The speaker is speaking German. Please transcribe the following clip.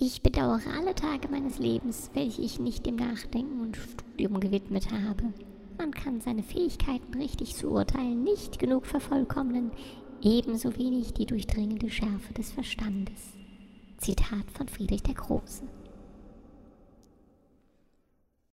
Ich bedauere alle Tage meines Lebens, welche ich nicht dem Nachdenken und Studium gewidmet habe. Man kann seine Fähigkeiten richtig zu urteilen nicht genug vervollkommnen, ebenso wenig die durchdringende Schärfe des Verstandes. Zitat von Friedrich der Große.